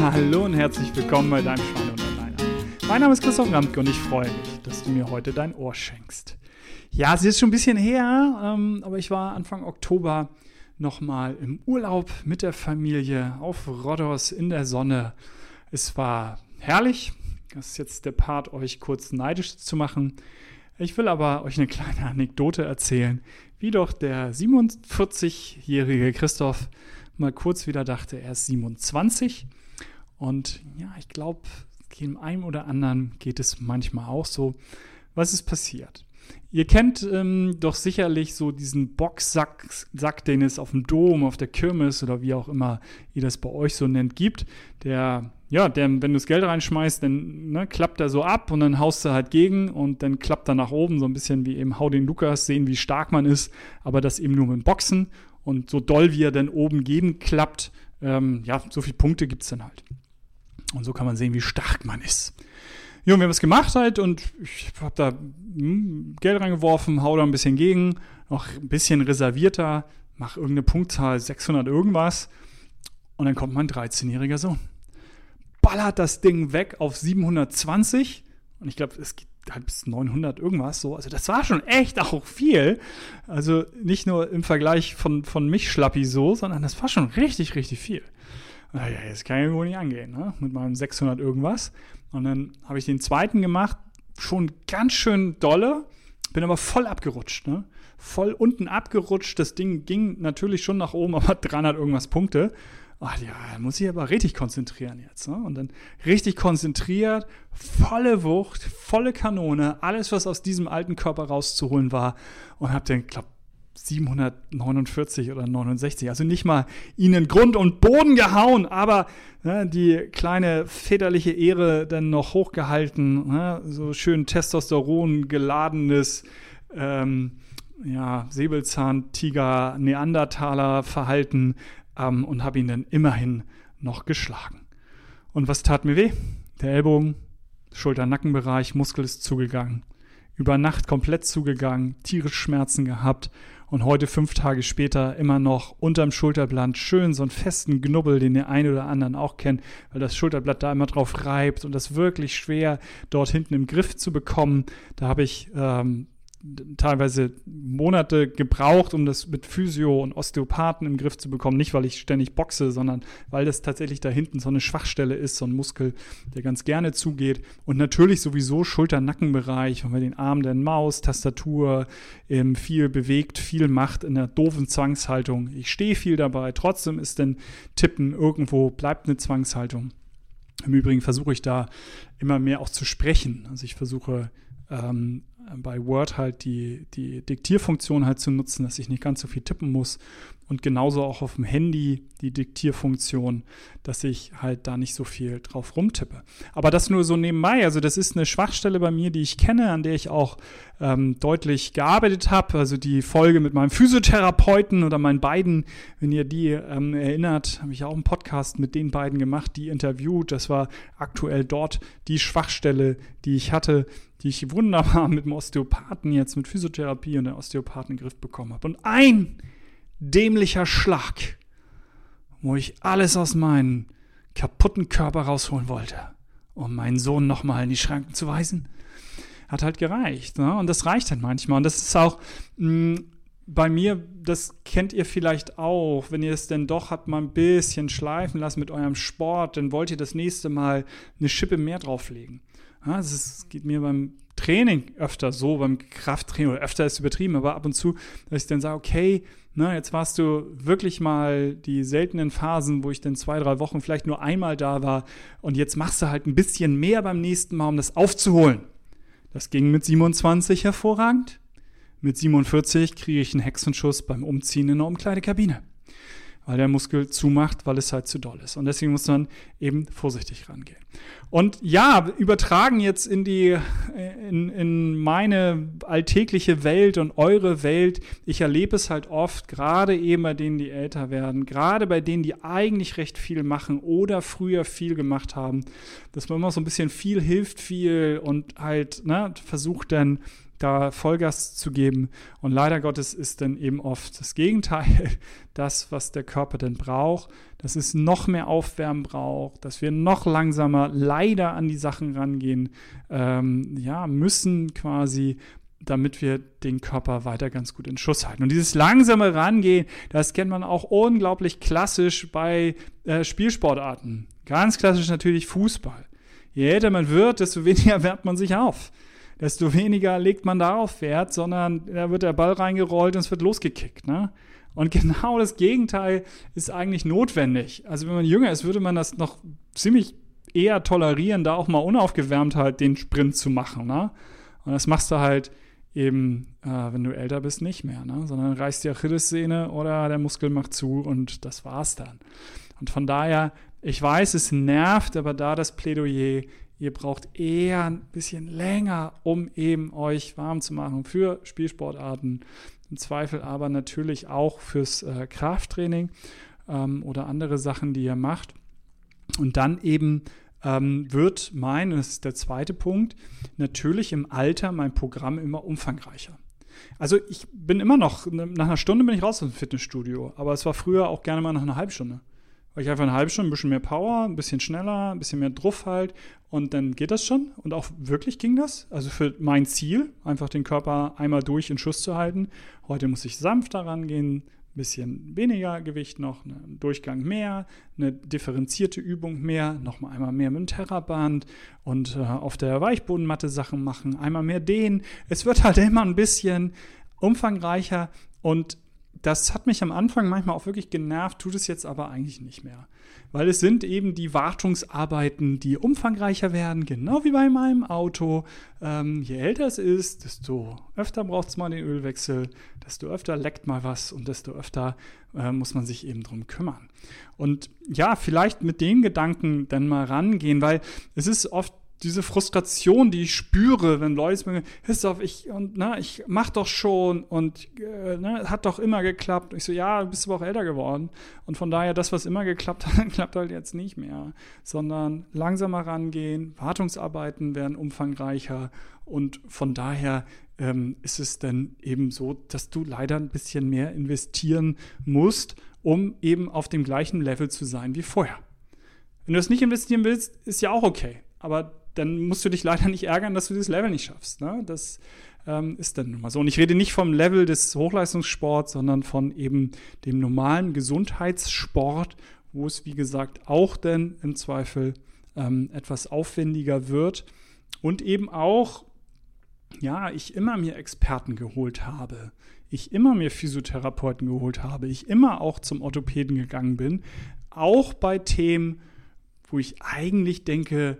Hallo und herzlich willkommen bei deinem Schweine und Alleiner. Mein Name ist Christoph Ramke und ich freue mich, dass du mir heute dein Ohr schenkst. Ja, es ist schon ein bisschen her, ähm, aber ich war Anfang Oktober nochmal im Urlaub mit der Familie auf Rhodos in der Sonne. Es war herrlich. Das ist jetzt der Part, euch kurz neidisch zu machen. Ich will aber euch eine kleine Anekdote erzählen, wie doch der 47-jährige Christoph mal kurz wieder dachte, er ist 27. Und ja, ich glaube, dem einen oder anderen geht es manchmal auch so. Was ist passiert? Ihr kennt ähm, doch sicherlich so diesen Boxsack, Sack, den es auf dem Dom, auf der Kirmes oder wie auch immer ihr das bei euch so nennt, gibt. Der, ja, der, wenn du das Geld reinschmeißt, dann ne, klappt er so ab und dann haust du halt gegen und dann klappt er nach oben, so ein bisschen wie eben Hau den Lukas, sehen, wie stark man ist, aber das eben nur mit Boxen und so doll, wie er dann oben gegen klappt, ähm, ja, so viele Punkte gibt es dann halt. Und so kann man sehen, wie stark man ist. Und wir haben es gemacht halt und ich habe da hm, Geld reingeworfen, hau da ein bisschen gegen, noch ein bisschen reservierter, mach irgendeine Punktzahl, 600 irgendwas und dann kommt mein 13-jähriger Sohn. Ballert das Ding weg auf 720 und ich glaube, es geht halt bis 900 irgendwas so. Also das war schon echt auch viel. Also nicht nur im Vergleich von, von mich Schlappi so, sondern das war schon richtig, richtig viel. Naja, jetzt kann ich wohl nicht angehen, ne? mit meinem 600 irgendwas. Und dann habe ich den zweiten gemacht, schon ganz schön dolle, bin aber voll abgerutscht, ne? Voll unten abgerutscht. Das Ding ging natürlich schon nach oben, aber 300 irgendwas Punkte. Ach ja, muss ich aber richtig konzentrieren jetzt. Ne? Und dann richtig konzentriert, volle Wucht, volle Kanone, alles, was aus diesem alten Körper rauszuholen war. Und habe dann, glaube 749 oder 69. Also nicht mal ihnen Grund und Boden gehauen, aber ne, die kleine väterliche Ehre dann noch hochgehalten. Ne, so schön Testosteron geladenes ähm, ja, Säbelzahn, Tiger, Neandertaler Verhalten ähm, und habe ihn dann immerhin noch geschlagen. Und was tat mir weh? Der Ellbogen, Schulter-Nackenbereich, Muskel ist zugegangen. Über Nacht komplett zugegangen, tierisch Schmerzen gehabt und heute, fünf Tage später, immer noch unterm Schulterblatt schön so einen festen Knubbel, den der eine oder anderen auch kennt, weil das Schulterblatt da immer drauf reibt und das wirklich schwer dort hinten im Griff zu bekommen. Da habe ich ähm, teilweise Monate gebraucht, um das mit Physio und Osteopathen im Griff zu bekommen. Nicht, weil ich ständig boxe, sondern weil das tatsächlich da hinten so eine Schwachstelle ist, so ein Muskel, der ganz gerne zugeht. Und natürlich sowieso Schulter-Nackenbereich, wenn man den Arm, der Maus, Tastatur, ähm, viel bewegt, viel macht in der doofen Zwangshaltung. Ich stehe viel dabei, trotzdem ist denn Tippen irgendwo, bleibt eine Zwangshaltung. Im Übrigen versuche ich da immer mehr auch zu sprechen. Also ich versuche ähm, bei Word halt die, die Diktierfunktion halt zu nutzen, dass ich nicht ganz so viel tippen muss. Und genauso auch auf dem Handy die Diktierfunktion, dass ich halt da nicht so viel drauf rumtippe. Aber das nur so nebenbei. Also das ist eine Schwachstelle bei mir, die ich kenne, an der ich auch ähm, deutlich gearbeitet habe. Also die Folge mit meinem Physiotherapeuten oder meinen beiden, wenn ihr die ähm, erinnert, habe ich auch einen Podcast mit den beiden gemacht, die interviewt. Das war aktuell dort die Schwachstelle, die ich hatte die ich wunderbar mit dem Osteopathen jetzt, mit Physiotherapie und der Osteopathen in den Griff bekommen habe. Und ein dämlicher Schlag, wo ich alles aus meinem kaputten Körper rausholen wollte, um meinen Sohn nochmal in die Schranken zu weisen, hat halt gereicht. Ne? Und das reicht halt manchmal. Und das ist auch mh, mm, bei mir, das kennt ihr vielleicht auch, wenn ihr es denn doch habt mal ein bisschen schleifen lassen mit eurem Sport, dann wollt ihr das nächste Mal eine Schippe mehr drauflegen. Ja, das geht mir beim Training öfter so, beim Krafttraining, oder öfter ist übertrieben, aber ab und zu, dass ich dann sage, okay, na, jetzt warst du wirklich mal die seltenen Phasen, wo ich dann zwei, drei Wochen vielleicht nur einmal da war und jetzt machst du halt ein bisschen mehr beim nächsten Mal, um das aufzuholen. Das ging mit 27 hervorragend. Mit 47 kriege ich einen Hexenschuss beim Umziehen in der Umkleidekabine weil der Muskel zumacht, weil es halt zu doll ist. Und deswegen muss man eben vorsichtig rangehen. Und ja, übertragen jetzt in die, in, in meine alltägliche Welt und eure Welt. Ich erlebe es halt oft, gerade eben bei denen, die älter werden, gerade bei denen, die eigentlich recht viel machen oder früher viel gemacht haben, dass man immer so ein bisschen viel hilft viel und halt ne, versucht dann da Vollgas zu geben. Und leider Gottes ist dann eben oft das Gegenteil, das, was der Körper denn braucht, dass es noch mehr Aufwärmen braucht, dass wir noch langsamer leider an die Sachen rangehen, ähm, ja, müssen quasi, damit wir den Körper weiter ganz gut in Schuss halten. Und dieses langsame Rangehen, das kennt man auch unglaublich klassisch bei äh, Spielsportarten. Ganz klassisch natürlich Fußball. Je älter man wird, desto weniger wärmt man sich auf desto weniger legt man darauf Wert, sondern da wird der Ball reingerollt und es wird losgekickt. Ne? Und genau das Gegenteil ist eigentlich notwendig. Also wenn man jünger ist, würde man das noch ziemlich eher tolerieren, da auch mal unaufgewärmt halt den Sprint zu machen. Ne? Und das machst du halt eben, äh, wenn du älter bist, nicht mehr, ne? sondern reißt die Achillessehne oder der Muskel macht zu und das war's dann. Und von daher, ich weiß, es nervt, aber da das Plädoyer, Ihr braucht eher ein bisschen länger, um eben euch warm zu machen für Spielsportarten. Im Zweifel aber natürlich auch fürs äh, Krafttraining ähm, oder andere Sachen, die ihr macht. Und dann eben ähm, wird mein, das ist der zweite Punkt, natürlich im Alter mein Programm immer umfangreicher. Also ich bin immer noch, nach einer Stunde bin ich raus aus dem Fitnessstudio, aber es war früher auch gerne mal nach einer halben Stunde. Weil ich einfach eine halbe Stunde ein bisschen mehr Power, ein bisschen schneller, ein bisschen mehr Druff halt und dann geht das schon. Und auch wirklich ging das. Also für mein Ziel, einfach den Körper einmal durch in Schuss zu halten. Heute muss ich sanfter rangehen, ein bisschen weniger Gewicht noch, einen ne, Durchgang mehr, eine differenzierte Übung mehr, nochmal einmal mehr mit dem Terraband und äh, auf der Weichbodenmatte Sachen machen, einmal mehr dehnen. Es wird halt immer ein bisschen umfangreicher und das hat mich am Anfang manchmal auch wirklich genervt, tut es jetzt aber eigentlich nicht mehr. Weil es sind eben die Wartungsarbeiten, die umfangreicher werden, genau wie bei meinem Auto. Ähm, je älter es ist, desto öfter braucht es mal den Ölwechsel, desto öfter leckt mal was und desto öfter äh, muss man sich eben drum kümmern. Und ja, vielleicht mit den Gedanken dann mal rangehen, weil es ist oft diese Frustration, die ich spüre, wenn Leute sagen, Christoph, ich, und, na, ich mach doch schon und äh, ne, hat doch immer geklappt. Und ich so, ja, du bist aber auch älter geworden. Und von daher, das, was immer geklappt hat, klappt halt jetzt nicht mehr. Sondern langsamer rangehen, Wartungsarbeiten werden umfangreicher und von daher ähm, ist es dann eben so, dass du leider ein bisschen mehr investieren musst, um eben auf dem gleichen Level zu sein wie vorher. Wenn du das nicht investieren willst, ist ja auch okay. Aber dann musst du dich leider nicht ärgern, dass du dieses Level nicht schaffst. Ne? Das ähm, ist dann nun mal so. Und ich rede nicht vom Level des Hochleistungssports, sondern von eben dem normalen Gesundheitssport, wo es, wie gesagt, auch dann im Zweifel ähm, etwas aufwendiger wird. Und eben auch, ja, ich immer mir Experten geholt habe. Ich immer mir Physiotherapeuten geholt habe. Ich immer auch zum Orthopäden gegangen bin. Auch bei Themen, wo ich eigentlich denke,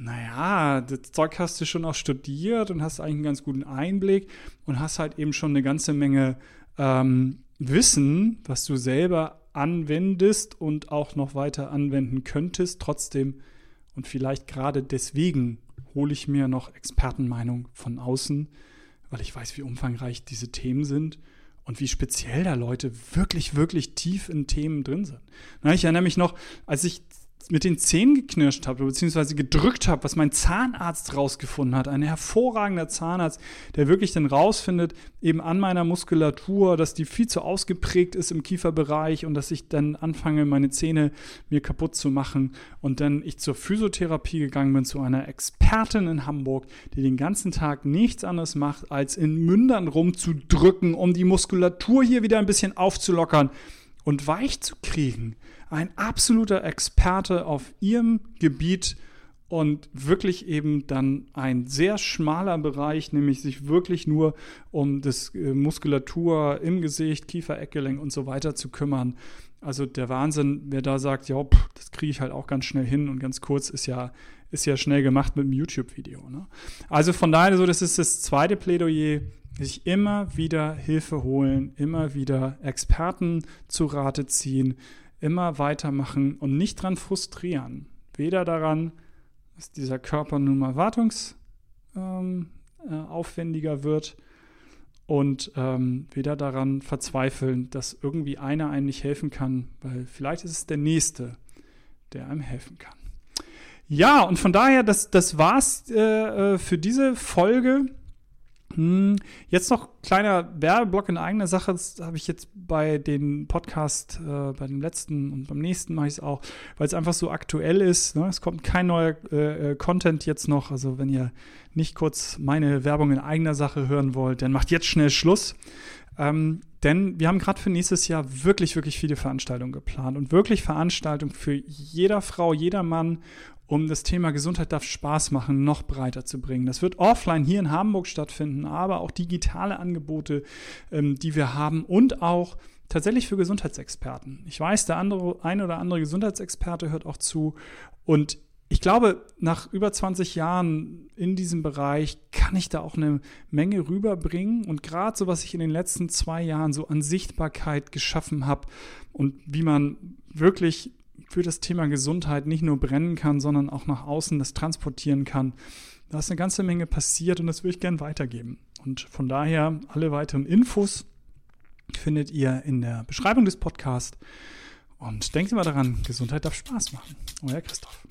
naja, das Zeug hast du schon auch studiert und hast eigentlich einen ganz guten Einblick und hast halt eben schon eine ganze Menge ähm, Wissen, was du selber anwendest und auch noch weiter anwenden könntest. Trotzdem und vielleicht gerade deswegen hole ich mir noch Expertenmeinung von außen, weil ich weiß, wie umfangreich diese Themen sind und wie speziell da Leute wirklich, wirklich tief in Themen drin sind. Na, ich erinnere mich noch, als ich mit den Zähnen geknirscht habe, beziehungsweise gedrückt habe, was mein Zahnarzt rausgefunden hat. Ein hervorragender Zahnarzt, der wirklich dann rausfindet, eben an meiner Muskulatur, dass die viel zu ausgeprägt ist im Kieferbereich und dass ich dann anfange, meine Zähne mir kaputt zu machen. Und dann ich zur Physiotherapie gegangen bin, zu einer Expertin in Hamburg, die den ganzen Tag nichts anderes macht, als in Mündern rumzudrücken, um die Muskulatur hier wieder ein bisschen aufzulockern und weich zu kriegen ein absoluter Experte auf ihrem Gebiet und wirklich eben dann ein sehr schmaler Bereich, nämlich sich wirklich nur um das äh, Muskulatur im Gesicht, Kiefer, Eckgelenk und so weiter zu kümmern. Also der Wahnsinn, wer da sagt, ja, das kriege ich halt auch ganz schnell hin und ganz kurz ist ja ist ja schnell gemacht mit einem YouTube-Video. Ne? Also von daher so, das ist das zweite Plädoyer, sich immer wieder Hilfe holen, immer wieder Experten zu Rate ziehen, immer weitermachen und nicht dran frustrieren. Weder daran, dass dieser Körper nun mal wartungsaufwendiger ähm, äh, wird und ähm, weder daran verzweifeln, dass irgendwie einer einem nicht helfen kann, weil vielleicht ist es der Nächste, der einem helfen kann. Ja, und von daher, das, das war's äh, äh für diese Folge. Hm, jetzt noch kleiner Werbeblock in eigener Sache. Das habe ich jetzt bei den Podcast, äh, bei dem letzten und beim nächsten mache ich es auch, weil es einfach so aktuell ist. Ne? Es kommt kein neuer äh, äh, Content jetzt noch. Also wenn ihr nicht kurz meine Werbung in eigener Sache hören wollt, dann macht jetzt schnell Schluss. Ähm, denn wir haben gerade für nächstes Jahr wirklich, wirklich viele Veranstaltungen geplant und wirklich Veranstaltungen für jeder Frau, jeder Mann um das Thema Gesundheit darf Spaß machen noch breiter zu bringen. Das wird offline hier in Hamburg stattfinden, aber auch digitale Angebote, ähm, die wir haben und auch tatsächlich für Gesundheitsexperten. Ich weiß, der andere, ein oder andere Gesundheitsexperte hört auch zu und ich glaube, nach über 20 Jahren in diesem Bereich kann ich da auch eine Menge rüberbringen. Und gerade so, was ich in den letzten zwei Jahren so an Sichtbarkeit geschaffen habe und wie man wirklich für das Thema Gesundheit nicht nur brennen kann, sondern auch nach außen das transportieren kann. Da ist eine ganze Menge passiert und das würde ich gern weitergeben. Und von daher alle weiteren Infos findet ihr in der Beschreibung des Podcasts. Und denkt immer daran, Gesundheit darf Spaß machen. Euer Christoph.